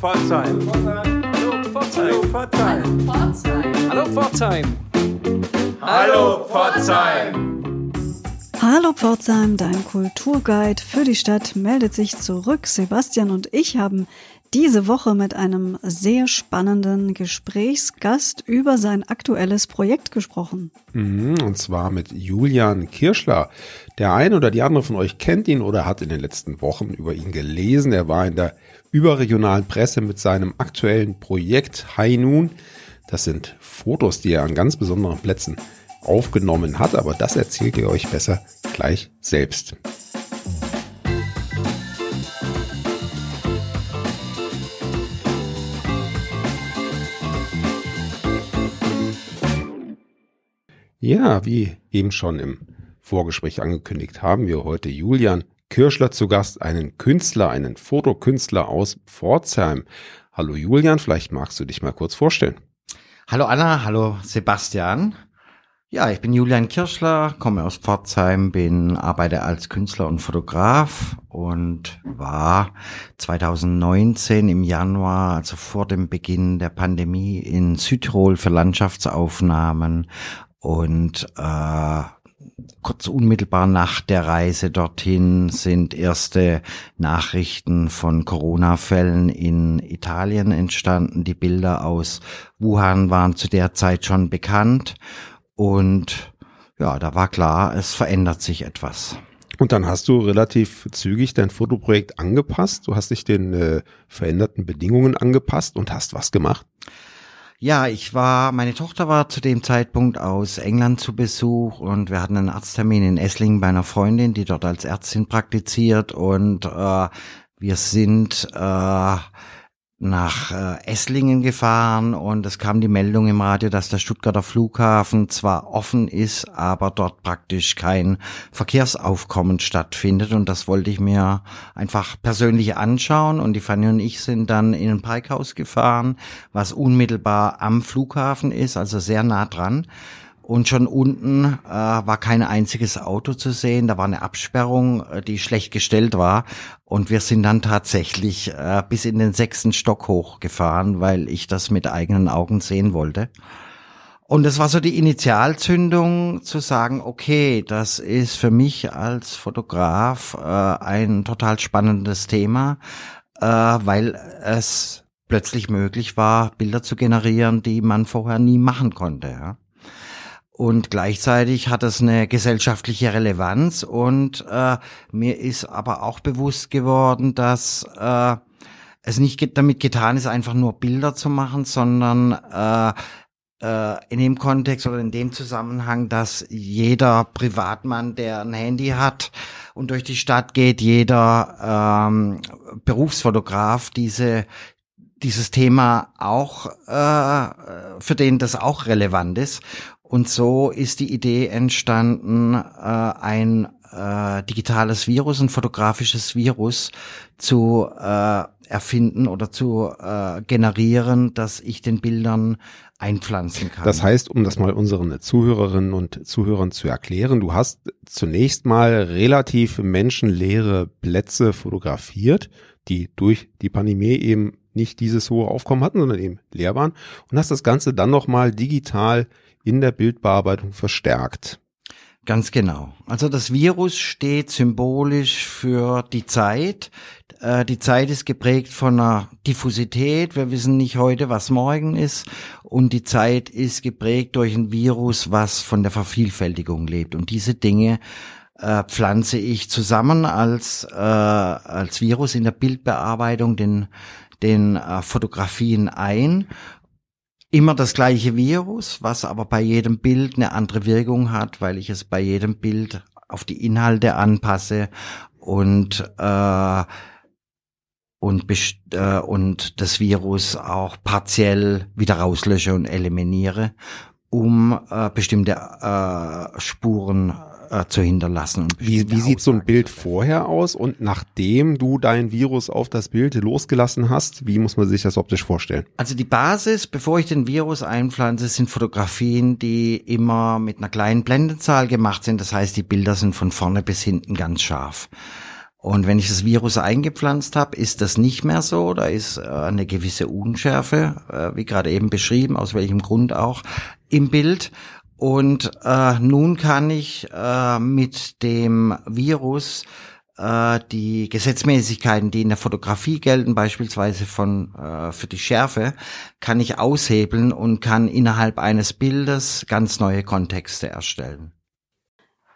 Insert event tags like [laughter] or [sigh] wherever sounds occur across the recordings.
Pforzheim. Hallo Pforzheim. Hallo Pforzheim. Hallo Pforzheim. Hallo Pforzheim, dein Kulturguide für die Stadt meldet sich zurück. Sebastian und ich haben diese Woche mit einem sehr spannenden Gesprächsgast über sein aktuelles Projekt gesprochen. Mhm, und zwar mit Julian Kirschler. Der eine oder die andere von euch kennt ihn oder hat in den letzten Wochen über ihn gelesen. Er war in der überregionalen Presse mit seinem aktuellen Projekt High Noon. Das sind Fotos, die er an ganz besonderen Plätzen aufgenommen hat, aber das erzählt ihr euch besser gleich selbst. Ja, wie eben schon im Vorgespräch angekündigt, haben wir heute Julian Kirschler zu Gast, einen Künstler, einen Fotokünstler aus Pforzheim. Hallo Julian, vielleicht magst du dich mal kurz vorstellen. Hallo Anna, hallo Sebastian. Ja, ich bin Julian Kirschler, komme aus Pforzheim, bin arbeite als Künstler und Fotograf und war 2019 im Januar, also vor dem Beginn der Pandemie, in Südtirol für Landschaftsaufnahmen und äh, kurz unmittelbar nach der Reise dorthin sind erste Nachrichten von Corona-Fällen in Italien entstanden. Die Bilder aus Wuhan waren zu der Zeit schon bekannt und ja, da war klar, es verändert sich etwas. Und dann hast du relativ zügig dein Fotoprojekt angepasst. Du hast dich den äh, veränderten Bedingungen angepasst und hast was gemacht. Ja, ich war, meine Tochter war zu dem Zeitpunkt aus England zu Besuch und wir hatten einen Arzttermin in Esslingen bei einer Freundin, die dort als Ärztin praktiziert und äh, wir sind äh, nach äh, Esslingen gefahren und es kam die Meldung im Radio, dass der Stuttgarter Flughafen zwar offen ist, aber dort praktisch kein Verkehrsaufkommen stattfindet. Und das wollte ich mir einfach persönlich anschauen. Und die Fanny und ich sind dann in ein Parkhaus gefahren, was unmittelbar am Flughafen ist, also sehr nah dran und schon unten äh, war kein einziges Auto zu sehen. Da war eine Absperrung, äh, die schlecht gestellt war. Und wir sind dann tatsächlich äh, bis in den sechsten Stock hochgefahren, weil ich das mit eigenen Augen sehen wollte. Und es war so die Initialzündung zu sagen, okay, das ist für mich als Fotograf äh, ein total spannendes Thema, äh, weil es plötzlich möglich war, Bilder zu generieren, die man vorher nie machen konnte. Ja? Und gleichzeitig hat es eine gesellschaftliche Relevanz. Und äh, mir ist aber auch bewusst geworden, dass äh, es nicht damit getan ist, einfach nur Bilder zu machen, sondern äh, äh, in dem Kontext oder in dem Zusammenhang, dass jeder Privatmann, der ein Handy hat und durch die Stadt geht, jeder ähm, Berufsfotograf diese dieses Thema auch, äh, für den das auch relevant ist und so ist die Idee entstanden, äh, ein äh, digitales Virus, ein fotografisches Virus zu äh, erfinden oder zu äh, generieren, dass ich den Bildern einpflanzen kann. Das heißt, um das mal unseren Zuhörerinnen und Zuhörern zu erklären, du hast zunächst mal relativ menschenleere Plätze fotografiert, die durch die Pandemie eben nicht dieses hohe Aufkommen hatten, sondern eben leer waren und hast das Ganze dann nochmal digital in der Bildbearbeitung verstärkt. Ganz genau. Also das Virus steht symbolisch für die Zeit. Äh, die Zeit ist geprägt von einer Diffusität. Wir wissen nicht heute, was morgen ist. Und die Zeit ist geprägt durch ein Virus, was von der Vervielfältigung lebt. Und diese Dinge äh, pflanze ich zusammen als, äh, als Virus in der Bildbearbeitung den, den äh, Fotografien ein immer das gleiche Virus, was aber bei jedem Bild eine andere Wirkung hat, weil ich es bei jedem Bild auf die Inhalte anpasse und äh, und, äh, und das Virus auch partiell wieder rauslösche und eliminiere, um äh, bestimmte äh, Spuren äh, zu hinterlassen. Wie, wie sieht so ein Bild vorher aus und nachdem du dein Virus auf das Bild losgelassen hast, wie muss man sich das optisch vorstellen? Also die Basis, bevor ich den Virus einpflanze, sind Fotografien, die immer mit einer kleinen Blendenzahl gemacht sind. Das heißt, die Bilder sind von vorne bis hinten ganz scharf. Und wenn ich das Virus eingepflanzt habe, ist das nicht mehr so. Da ist äh, eine gewisse Unschärfe, äh, wie gerade eben beschrieben, aus welchem Grund auch, im Bild. Und äh, nun kann ich äh, mit dem Virus äh, die Gesetzmäßigkeiten, die in der Fotografie gelten, beispielsweise von äh, für die Schärfe, kann ich aushebeln und kann innerhalb eines Bildes ganz neue Kontexte erstellen.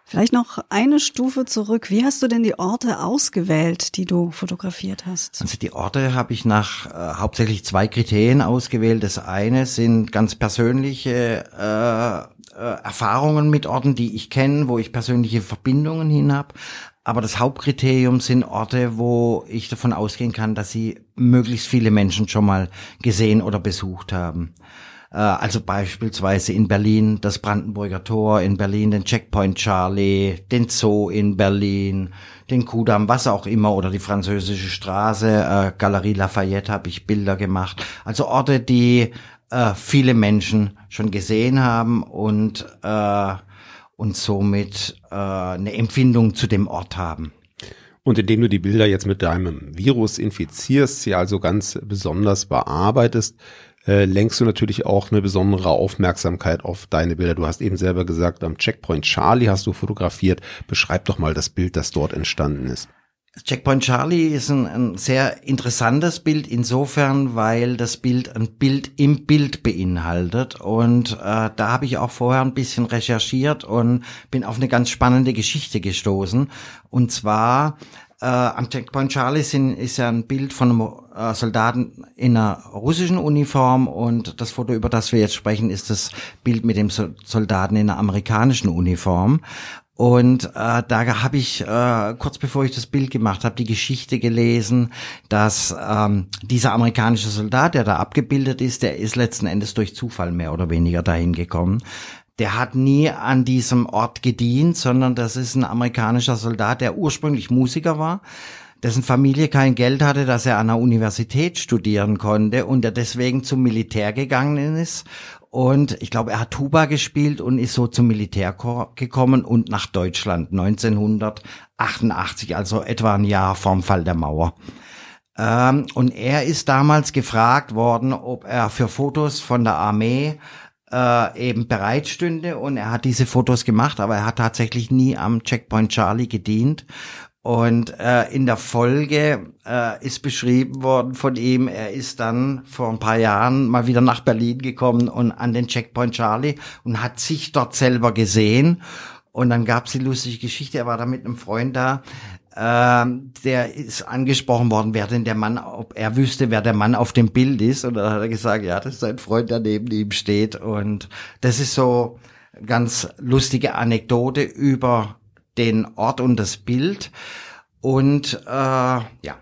Vielleicht noch eine Stufe zurück. Wie hast du denn die Orte ausgewählt, die du fotografiert hast? Also die Orte habe ich nach äh, hauptsächlich zwei Kriterien ausgewählt. Das eine sind ganz persönliche äh, äh, Erfahrungen mit Orten, die ich kenne, wo ich persönliche Verbindungen hin habe. Aber das Hauptkriterium sind Orte, wo ich davon ausgehen kann, dass sie möglichst viele Menschen schon mal gesehen oder besucht haben. Äh, also beispielsweise in Berlin das Brandenburger Tor, in Berlin den Checkpoint Charlie, den Zoo in Berlin, den Kudamm, was auch immer, oder die französische Straße, äh, Galerie Lafayette habe ich Bilder gemacht. Also Orte, die äh, viele Menschen schon gesehen haben und, äh, und somit äh, eine Empfindung zu dem Ort haben. Und indem du die Bilder jetzt mit deinem Virus infizierst, sie also ganz besonders bearbeitest, äh, lenkst du natürlich auch eine besondere Aufmerksamkeit auf deine Bilder. Du hast eben selber gesagt, am Checkpoint Charlie hast du fotografiert. Beschreib doch mal das Bild, das dort entstanden ist. Checkpoint Charlie ist ein, ein, sehr interessantes Bild insofern, weil das Bild ein Bild im Bild beinhaltet. Und äh, da habe ich auch vorher ein bisschen recherchiert und bin auf eine ganz spannende Geschichte gestoßen. Und zwar äh, am Checkpoint Charlie sind, ist ja ein Bild von einem äh, Soldaten in einer russischen Uniform. Und das Foto, über das wir jetzt sprechen, ist das Bild mit dem Soldaten in einer amerikanischen Uniform. Und äh, da habe ich äh, kurz bevor ich das Bild gemacht habe, die Geschichte gelesen, dass ähm, dieser amerikanische Soldat, der da abgebildet ist, der ist letzten Endes durch Zufall mehr oder weniger dahin gekommen. Der hat nie an diesem Ort gedient, sondern das ist ein amerikanischer Soldat, der ursprünglich Musiker war, dessen Familie kein Geld hatte, dass er an der Universität studieren konnte und der deswegen zum Militär gegangen ist und ich glaube, er hat Tuba gespielt und ist so zum Militärkorps gekommen und nach Deutschland 1988, also etwa ein Jahr vorm Fall der Mauer. Ähm, und er ist damals gefragt worden, ob er für Fotos von der Armee äh, eben bereitstünde und er hat diese Fotos gemacht, aber er hat tatsächlich nie am Checkpoint Charlie gedient und äh, in der Folge äh, ist beschrieben worden von ihm, er ist dann vor ein paar Jahren mal wieder nach Berlin gekommen und an den Checkpoint Charlie und hat sich dort selber gesehen. Und dann gab's die lustige Geschichte, er war da mit einem Freund da, ähm, der ist angesprochen worden, wer denn der Mann, ob er wüsste, wer der Mann auf dem Bild ist. Und dann hat er gesagt, ja, das ist sein Freund, der neben ihm steht. Und das ist so ganz lustige Anekdote über den Ort und das Bild. Und äh, ja.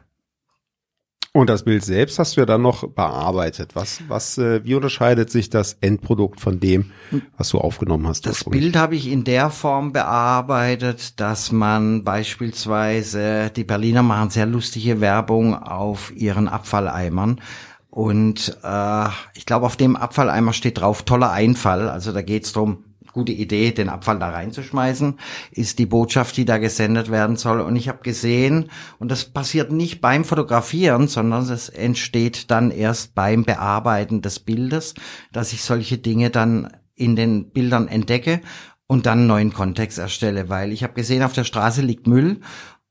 Und das Bild selbst hast du ja dann noch bearbeitet. Was, was, äh, wie unterscheidet sich das Endprodukt von dem, was du aufgenommen hast? Das Bild habe ich in der Form bearbeitet, dass man beispielsweise, die Berliner machen sehr lustige Werbung auf ihren Abfalleimern. Und äh, ich glaube, auf dem Abfalleimer steht drauf toller Einfall. Also da geht's drum gute Idee, den Abfall da reinzuschmeißen, ist die Botschaft, die da gesendet werden soll. Und ich habe gesehen, und das passiert nicht beim Fotografieren, sondern es entsteht dann erst beim Bearbeiten des Bildes, dass ich solche Dinge dann in den Bildern entdecke und dann einen neuen Kontext erstelle, weil ich habe gesehen, auf der Straße liegt Müll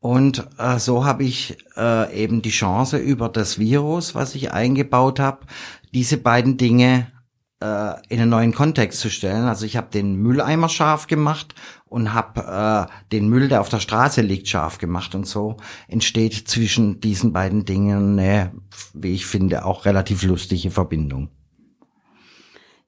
und äh, so habe ich äh, eben die Chance über das Virus, was ich eingebaut habe, diese beiden Dinge äh, in einen neuen Kontext zu stellen. Also ich habe den Mülleimer scharf gemacht und habe äh, den Müll, der auf der Straße liegt, scharf gemacht. Und so entsteht zwischen diesen beiden Dingen eine, wie ich finde, auch relativ lustige Verbindung.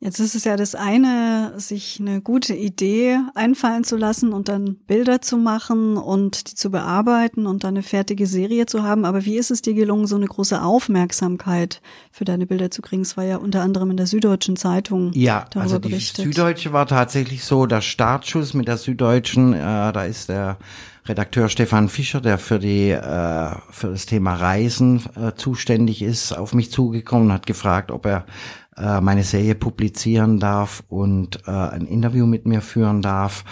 Jetzt ist es ja das eine, sich eine gute Idee einfallen zu lassen und dann Bilder zu machen und die zu bearbeiten und dann eine fertige Serie zu haben. Aber wie ist es dir gelungen, so eine große Aufmerksamkeit für deine Bilder zu kriegen? Es war ja unter anderem in der Süddeutschen Zeitung. Ja, also die berichtet. Süddeutsche war tatsächlich so der Startschuss mit der Süddeutschen. Äh, da ist der Redakteur Stefan Fischer, der für die äh, für das Thema Reisen äh, zuständig ist, auf mich zugekommen und hat gefragt, ob er äh, meine Serie publizieren darf und äh, ein Interview mit mir führen darf.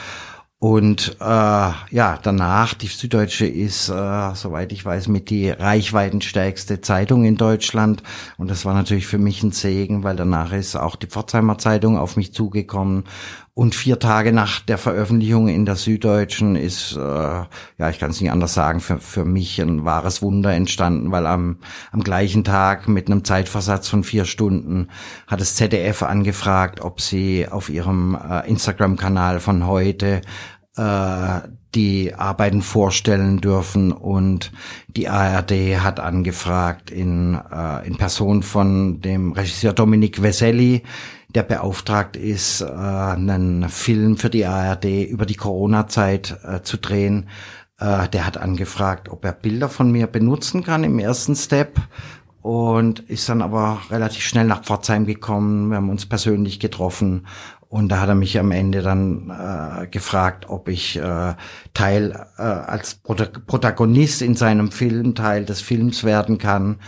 Und äh, ja, danach, die Süddeutsche ist, äh, soweit ich weiß, mit die reichweitenstärkste Zeitung in Deutschland. Und das war natürlich für mich ein Segen, weil danach ist auch die Pforzheimer Zeitung auf mich zugekommen. Und vier Tage nach der Veröffentlichung in der Süddeutschen ist, äh, ja, ich kann es nicht anders sagen, für, für mich ein wahres Wunder entstanden, weil am, am gleichen Tag mit einem Zeitversatz von vier Stunden hat das ZDF angefragt, ob sie auf ihrem äh, Instagram-Kanal von heute äh, die Arbeiten vorstellen dürfen. Und die ARD hat angefragt in, äh, in Person von dem Regisseur Dominik Veselli, der beauftragt ist, äh, einen Film für die ARD über die Corona-Zeit äh, zu drehen. Äh, der hat angefragt, ob er Bilder von mir benutzen kann im ersten Step und ist dann aber relativ schnell nach Pforzheim gekommen. Wir haben uns persönlich getroffen und da hat er mich am Ende dann äh, gefragt, ob ich äh, Teil äh, als Protagonist in seinem Film Teil des Films werden kann.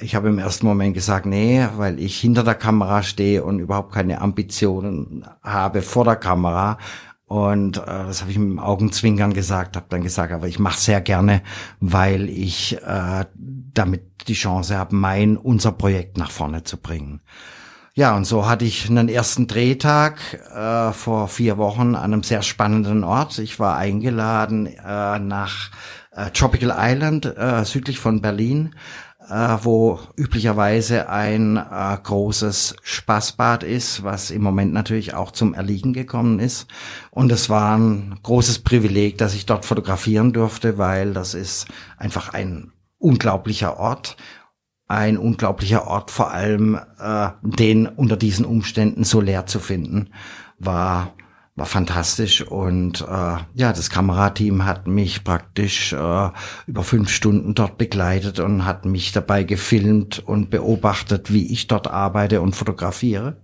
Ich habe im ersten Moment gesagt, nee, weil ich hinter der Kamera stehe und überhaupt keine Ambitionen habe vor der Kamera. Und äh, das habe ich mit dem Augenzwinkern gesagt, habe dann gesagt, aber ich mache sehr gerne, weil ich äh, damit die Chance habe, mein, unser Projekt nach vorne zu bringen. Ja, und so hatte ich einen ersten Drehtag äh, vor vier Wochen an einem sehr spannenden Ort. Ich war eingeladen äh, nach äh, Tropical Island äh, südlich von Berlin, wo üblicherweise ein äh, großes Spaßbad ist, was im Moment natürlich auch zum Erliegen gekommen ist. Und es war ein großes Privileg, dass ich dort fotografieren durfte, weil das ist einfach ein unglaublicher Ort ein unglaublicher Ort, vor allem äh, den unter diesen Umständen so leer zu finden, war war fantastisch und äh, ja, das Kamerateam hat mich praktisch äh, über fünf Stunden dort begleitet und hat mich dabei gefilmt und beobachtet, wie ich dort arbeite und fotografiere.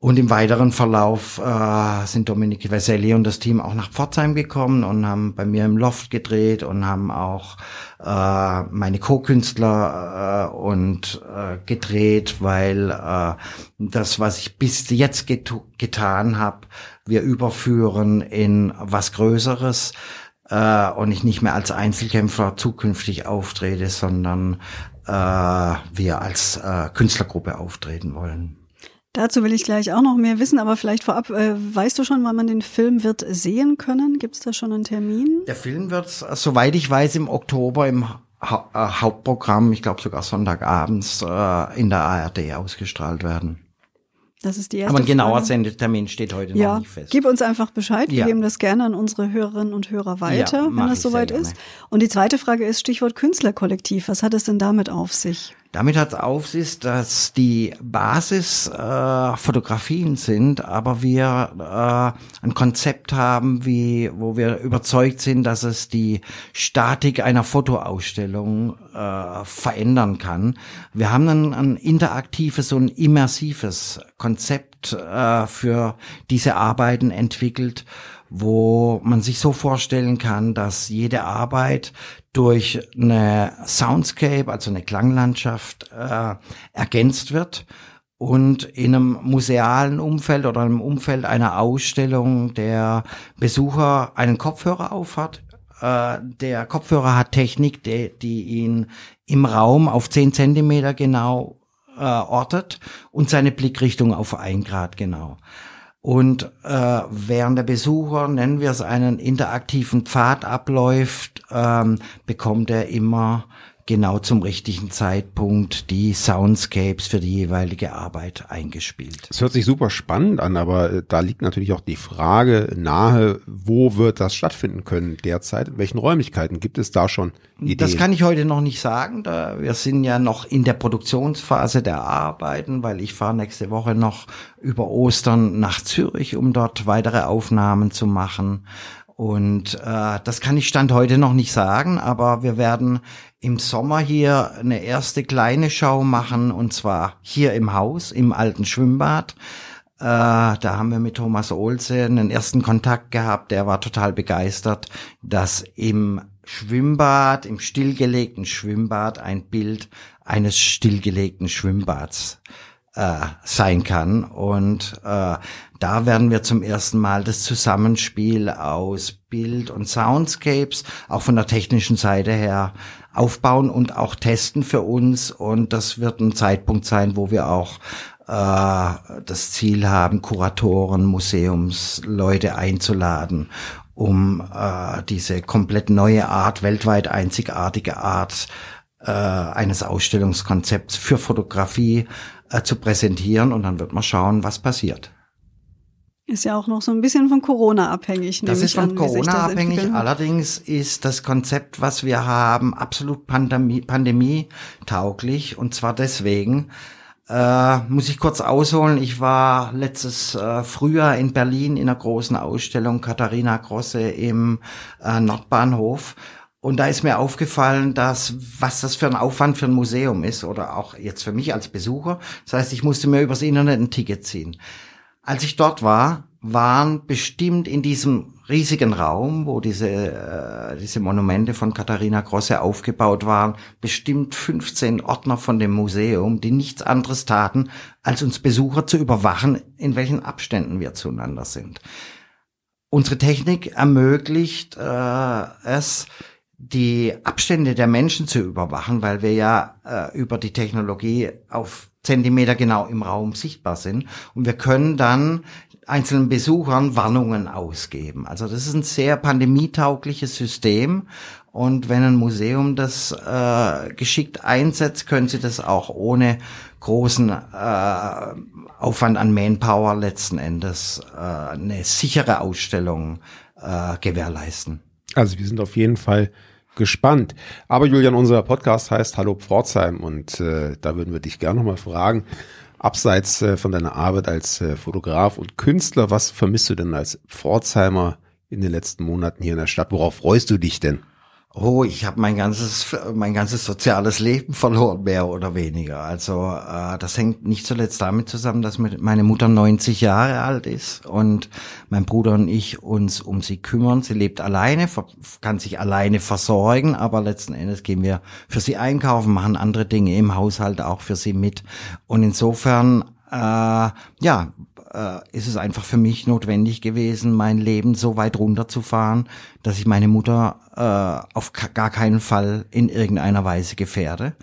Und im weiteren Verlauf äh, sind Dominik Veselli und das Team auch nach Pforzheim gekommen und haben bei mir im Loft gedreht und haben auch äh, meine Co-Künstler äh, und äh, gedreht, weil äh, das, was ich bis jetzt get getan habe, wir überführen in was Größeres äh, und ich nicht mehr als Einzelkämpfer zukünftig auftrete, sondern äh, wir als äh, Künstlergruppe auftreten wollen. Dazu will ich gleich auch noch mehr wissen, aber vielleicht vorab, äh, weißt du schon, wann man den Film wird sehen können? Gibt es da schon einen Termin? Der Film wird, soweit ich weiß, im Oktober im ha äh, Hauptprogramm, ich glaube sogar Sonntagabends, äh, in der ARD ausgestrahlt werden. Das ist die erste Aber ein genauer. Sendetermin steht heute ja, noch nicht fest. Gib uns einfach Bescheid. Wir Ja. geben das gerne an unsere Hörerinnen und Hörer weiter, Ja, wenn das soweit ist. Und die zweite Frage ist Stichwort Künstlerkollektiv. Was hat es denn damit auf sich? Damit hat es auf sich, dass die Basis äh, Fotografien sind, aber wir äh, ein Konzept haben, wie wo wir überzeugt sind, dass es die Statik einer Fotoausstellung äh, verändern kann. Wir haben ein, ein interaktives und immersives Konzept äh, für diese Arbeiten entwickelt wo man sich so vorstellen kann, dass jede Arbeit durch eine Soundscape, also eine Klanglandschaft, äh, ergänzt wird und in einem musealen Umfeld oder im Umfeld einer Ausstellung der Besucher einen Kopfhörer aufhat. Äh, der Kopfhörer hat Technik, die, die ihn im Raum auf 10 Zentimeter genau äh, ortet und seine Blickrichtung auf ein Grad genau. Und äh, während der Besucher, nennen wir es einen interaktiven Pfad abläuft, ähm, bekommt er immer genau zum richtigen Zeitpunkt die Soundscapes für die jeweilige Arbeit eingespielt. Es hört sich super spannend an, aber äh, da liegt natürlich auch die Frage nahe, wo wird das stattfinden können derzeit? In welchen Räumlichkeiten gibt es da schon Ideen? Das kann ich heute noch nicht sagen. Da wir sind ja noch in der Produktionsphase der Arbeiten, weil ich fahre nächste Woche noch über Ostern nach Zürich, um dort weitere Aufnahmen zu machen. Und äh, das kann ich Stand heute noch nicht sagen, aber wir werden im Sommer hier eine erste kleine Show machen, und zwar hier im Haus, im alten Schwimmbad. Äh, da haben wir mit Thomas Olse einen ersten Kontakt gehabt. Der war total begeistert, dass im Schwimmbad, im stillgelegten Schwimmbad ein Bild eines stillgelegten Schwimmbads äh, sein kann. Und äh, da werden wir zum ersten Mal das Zusammenspiel aus Bild und Soundscapes auch von der technischen Seite her aufbauen und auch testen für uns. Und das wird ein Zeitpunkt sein, wo wir auch äh, das Ziel haben, Kuratoren, Museumsleute einzuladen, um äh, diese komplett neue Art, weltweit einzigartige Art äh, eines Ausstellungskonzepts für Fotografie äh, zu präsentieren. Und dann wird man schauen, was passiert. Ist ja auch noch so ein bisschen von Corona abhängig. Das ist von an, Corona abhängig. Allerdings ist das Konzept, was wir haben, absolut Pandemie, Pandemie tauglich. Und zwar deswegen, äh, muss ich kurz ausholen. Ich war letztes äh, Frühjahr in Berlin in einer großen Ausstellung Katharina Grosse im äh, Nordbahnhof. Und da ist mir aufgefallen, dass was das für ein Aufwand für ein Museum ist oder auch jetzt für mich als Besucher. Das heißt, ich musste mir übers Internet ein Ticket ziehen. Als ich dort war, waren bestimmt in diesem riesigen Raum, wo diese, äh, diese Monumente von Katharina Grosse aufgebaut waren, bestimmt 15 Ordner von dem Museum, die nichts anderes taten, als uns Besucher zu überwachen, in welchen Abständen wir zueinander sind. Unsere Technik ermöglicht äh, es, die Abstände der Menschen zu überwachen, weil wir ja äh, über die Technologie auf Zentimeter genau im Raum sichtbar sind. Und wir können dann einzelnen Besuchern Warnungen ausgeben. Also das ist ein sehr pandemietaugliches System. Und wenn ein Museum das äh, geschickt einsetzt, können sie das auch ohne großen äh, Aufwand an Manpower letzten Endes äh, eine sichere Ausstellung äh, gewährleisten. Also wir sind auf jeden Fall gespannt. Aber Julian, unser Podcast heißt Hallo Pforzheim und äh, da würden wir dich gerne nochmal fragen, abseits äh, von deiner Arbeit als äh, Fotograf und Künstler, was vermisst du denn als Pforzheimer in den letzten Monaten hier in der Stadt? Worauf freust du dich denn? Oh, ich habe mein ganzes mein ganzes soziales Leben verloren, mehr oder weniger. Also äh, das hängt nicht zuletzt damit zusammen, dass meine Mutter 90 Jahre alt ist und mein Bruder und ich uns um sie kümmern. Sie lebt alleine, kann sich alleine versorgen, aber letzten Endes gehen wir für sie einkaufen, machen andere Dinge im Haushalt auch für sie mit. Und insofern äh, ja, äh, ist es einfach für mich notwendig gewesen, mein Leben so weit runterzufahren, dass ich meine Mutter äh, auf gar keinen Fall in irgendeiner Weise gefährde.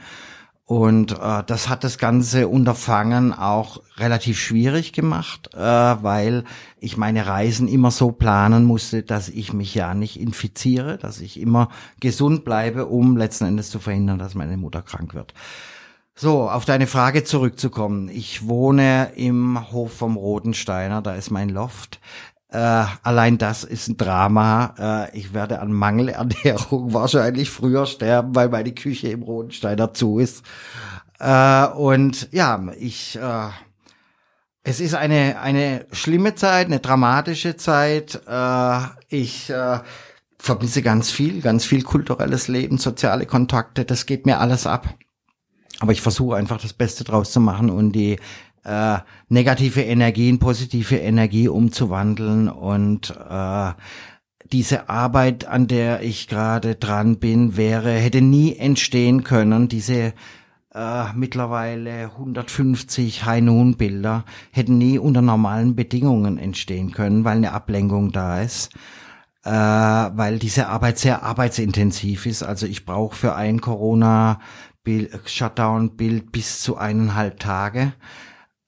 Und äh, das hat das ganze Unterfangen auch relativ schwierig gemacht, äh, weil ich meine Reisen immer so planen musste, dass ich mich ja nicht infiziere, dass ich immer gesund bleibe, um letzten Endes zu verhindern, dass meine Mutter krank wird. So, auf deine Frage zurückzukommen. Ich wohne im Hof vom Rotensteiner, da ist mein Loft. Äh, allein das ist ein Drama. Äh, ich werde an Mangelernährung [laughs] wahrscheinlich früher sterben, weil meine Küche im Rotensteiner zu ist. Äh, und ja, ich, äh, es ist eine, eine schlimme Zeit, eine dramatische Zeit. Äh, ich äh, vermisse ganz viel, ganz viel kulturelles Leben, soziale Kontakte. Das geht mir alles ab. Aber ich versuche einfach das Beste draus zu machen und die äh, negative Energie in positive Energie umzuwandeln und äh, diese Arbeit, an der ich gerade dran bin, wäre, hätte nie entstehen können. Diese äh, mittlerweile 150 High-Noon-Bilder hätten nie unter normalen Bedingungen entstehen können, weil eine Ablenkung da ist. Äh, weil diese Arbeit sehr arbeitsintensiv ist. Also ich brauche für ein Corona Shutdown-Bild bis zu eineinhalb Tage.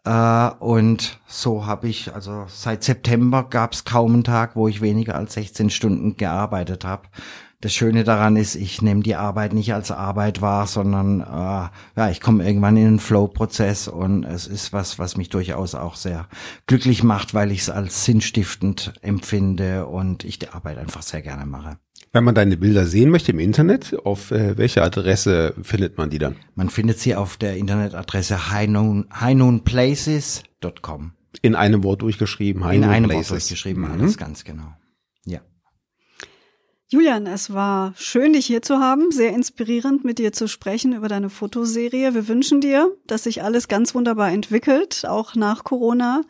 Äh, und so habe ich, also seit September gab es kaum einen Tag, wo ich weniger als 16 Stunden gearbeitet habe. Das Schöne daran ist, ich nehme die Arbeit nicht als Arbeit wahr, sondern äh, ja, ich komme irgendwann in einen Flow-Prozess und es ist was, was mich durchaus auch sehr glücklich macht, weil ich es als sinnstiftend empfinde und ich die Arbeit einfach sehr gerne mache. Wenn man deine Bilder sehen möchte im Internet, auf äh, welche Adresse findet man die dann? Man findet sie auf der Internetadresse highknownplaces.com. In einem Wort durchgeschrieben, In einem Places. Wort durchgeschrieben, mhm. alles ganz genau. Ja. Julian, es war schön, dich hier zu haben. Sehr inspirierend, mit dir zu sprechen über deine Fotoserie. Wir wünschen dir, dass sich alles ganz wunderbar entwickelt, auch nach Corona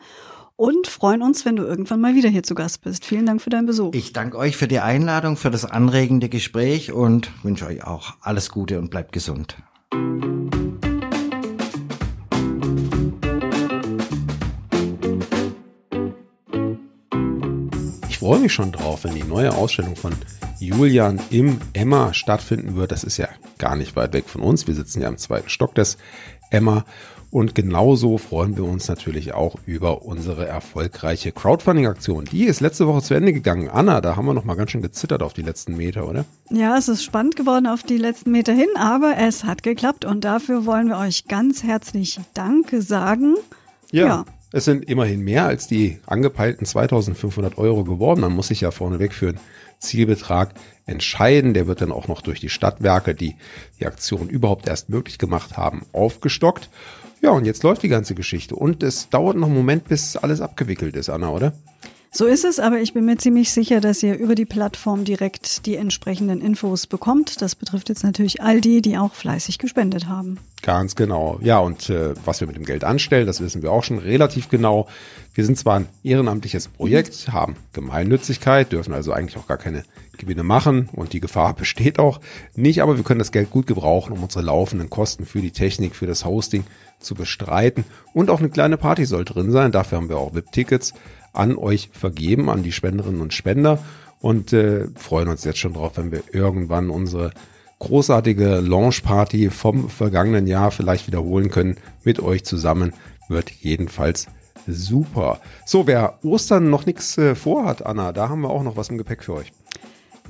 und freuen uns, wenn du irgendwann mal wieder hier zu Gast bist. Vielen Dank für deinen Besuch. Ich danke euch für die Einladung, für das anregende Gespräch und wünsche euch auch alles Gute und bleibt gesund. Ich freue mich schon drauf, wenn die neue Ausstellung von Julian im Emma stattfinden wird. Das ist ja gar nicht weit weg von uns. Wir sitzen ja im zweiten Stock des Emma. Und genauso freuen wir uns natürlich auch über unsere erfolgreiche Crowdfunding-Aktion. Die ist letzte Woche zu Ende gegangen. Anna, da haben wir noch mal ganz schön gezittert auf die letzten Meter, oder? Ja, es ist spannend geworden auf die letzten Meter hin, aber es hat geklappt und dafür wollen wir euch ganz herzlich Danke sagen. ja. ja. Es sind immerhin mehr als die angepeilten 2500 Euro geworden. Man muss sich ja vorneweg für einen Zielbetrag entscheiden. Der wird dann auch noch durch die Stadtwerke, die die Aktion überhaupt erst möglich gemacht haben, aufgestockt. Ja, und jetzt läuft die ganze Geschichte. Und es dauert noch einen Moment, bis alles abgewickelt ist, Anna, oder? So ist es, aber ich bin mir ziemlich sicher, dass ihr über die Plattform direkt die entsprechenden Infos bekommt. Das betrifft jetzt natürlich all die, die auch fleißig gespendet haben. Ganz genau. Ja, und äh, was wir mit dem Geld anstellen, das wissen wir auch schon relativ genau. Wir sind zwar ein ehrenamtliches Projekt, haben Gemeinnützigkeit, dürfen also eigentlich auch gar keine Gewinne machen und die Gefahr [laughs] besteht auch nicht, aber wir können das Geld gut gebrauchen, um unsere laufenden Kosten für die Technik, für das Hosting zu bestreiten. Und auch eine kleine Party soll drin sein. Dafür haben wir auch VIP-Tickets an euch vergeben, an die Spenderinnen und Spender und äh, freuen uns jetzt schon drauf, wenn wir irgendwann unsere großartige Launch-Party vom vergangenen Jahr vielleicht wiederholen können mit euch zusammen. Wird jedenfalls super. So, wer Ostern noch nichts äh, vorhat, Anna, da haben wir auch noch was im Gepäck für euch.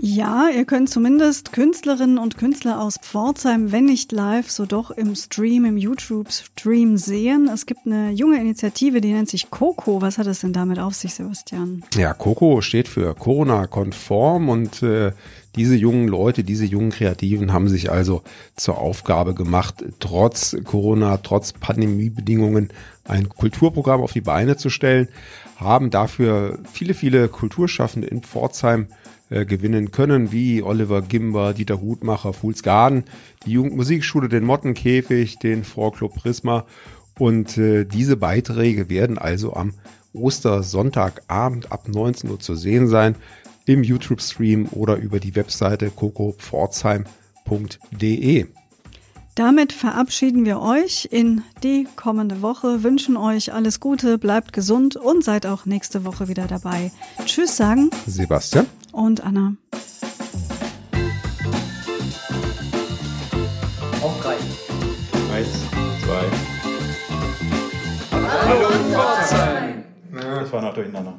Ja, ihr könnt zumindest Künstlerinnen und Künstler aus Pforzheim, wenn nicht live, so doch im Stream, im YouTube-Stream sehen. Es gibt eine junge Initiative, die nennt sich Coco. Was hat es denn damit auf sich, Sebastian? Ja, Coco steht für Corona-konform und äh, diese jungen Leute, diese jungen Kreativen haben sich also zur Aufgabe gemacht, trotz Corona, trotz Pandemiebedingungen ein Kulturprogramm auf die Beine zu stellen, haben dafür viele, viele Kulturschaffende in Pforzheim äh, gewinnen können, wie Oliver Gimber, Dieter Hutmacher, Fools Garden, die Jugendmusikschule, den Mottenkäfig, den Vorclub Prisma. Und äh, diese Beiträge werden also am Ostersonntagabend ab 19 Uhr zu sehen sein im YouTube-Stream oder über die Webseite cocopforzheim.de. Damit verabschieden wir euch in die kommende Woche, wünschen euch alles Gute, bleibt gesund und seid auch nächste Woche wieder dabei. Tschüss sagen Sebastian und Anna. Auf drei. Eins, zwei. Hallo, Hallo Pforzheim! Das war noch durcheinander.